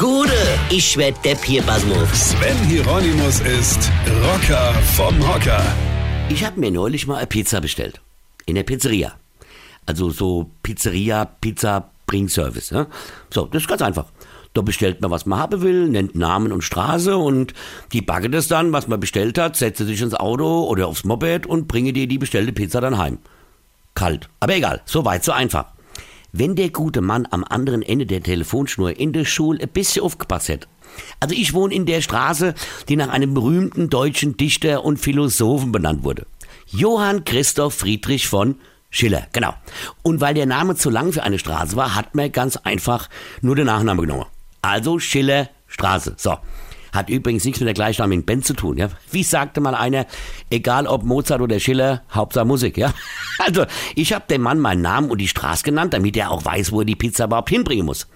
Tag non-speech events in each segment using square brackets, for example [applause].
Gude, ich werd Depp hier, Basmus. Sven Hieronymus ist Rocker vom Hocker. Ich hab mir neulich mal eine Pizza bestellt. In der Pizzeria. Also so Pizzeria, Pizza, Bringservice. Ne? So, das ist ganz einfach. Da bestellt man, was man haben will, nennt Namen und Straße und die bagge das dann, was man bestellt hat, setze sich ins Auto oder aufs Moped und bringe dir die bestellte Pizza dann heim. Kalt. Aber egal, so weit, so einfach. Wenn der gute Mann am anderen Ende der Telefonschnur in der Schule ein bisschen aufgepasst hätte. Also ich wohne in der Straße, die nach einem berühmten deutschen Dichter und Philosophen benannt wurde. Johann Christoph Friedrich von Schiller, genau. Und weil der Name zu lang für eine Straße war, hat man ganz einfach nur den Nachnamen genommen. Also Schiller Straße. So. Hat übrigens nichts mit der gleichnamigen Band zu tun, ja. Wie sagte mal einer, egal ob Mozart oder Schiller, Hauptsache Musik, ja. Also, ich habe dem Mann meinen Namen und die Straße genannt, damit er auch weiß, wo er die Pizza überhaupt hinbringen muss.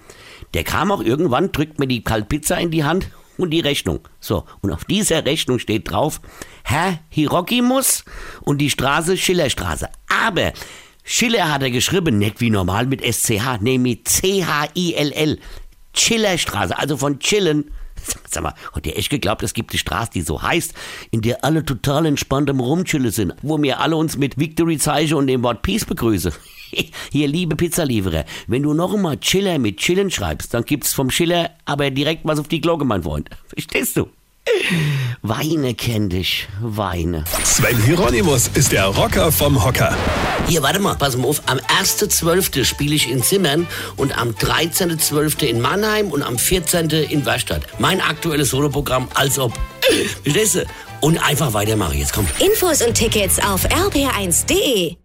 Der kam auch irgendwann, drückt mir die Kaltpizza in die Hand und die Rechnung. So, und auf dieser Rechnung steht drauf, Herr Hirokimus und die Straße Schillerstraße. Aber Schiller hat er geschrieben, nicht wie normal mit SCH, mit C-H-I-L-L. Chillerstraße, also von Chillen. [laughs] Sag mal, hat ihr echt geglaubt, es gibt eine Straße, die so heißt, in der alle total entspannt am Rumchillen sind, wo wir alle uns mit Victory zeigen und dem Wort Peace begrüßen? [laughs] Hier, liebe Pizzalieferer, wenn du noch einmal Chiller mit Chillen schreibst, dann gibt's vom Schiller aber direkt was auf die Glocke, mein Freund. Verstehst du? Weine kenn dich, weine. Sven Hieronymus ist der Rocker vom Hocker. Hier, warte mal, pass mal auf. Am 1.12. spiele ich in Zimmern und am 13.12. in Mannheim und am 14. in Werstadt. Mein aktuelles Soloprogramm, als ob. Verstehst du? Und einfach weitermachen. Jetzt kommt. Infos und Tickets auf rb1.de.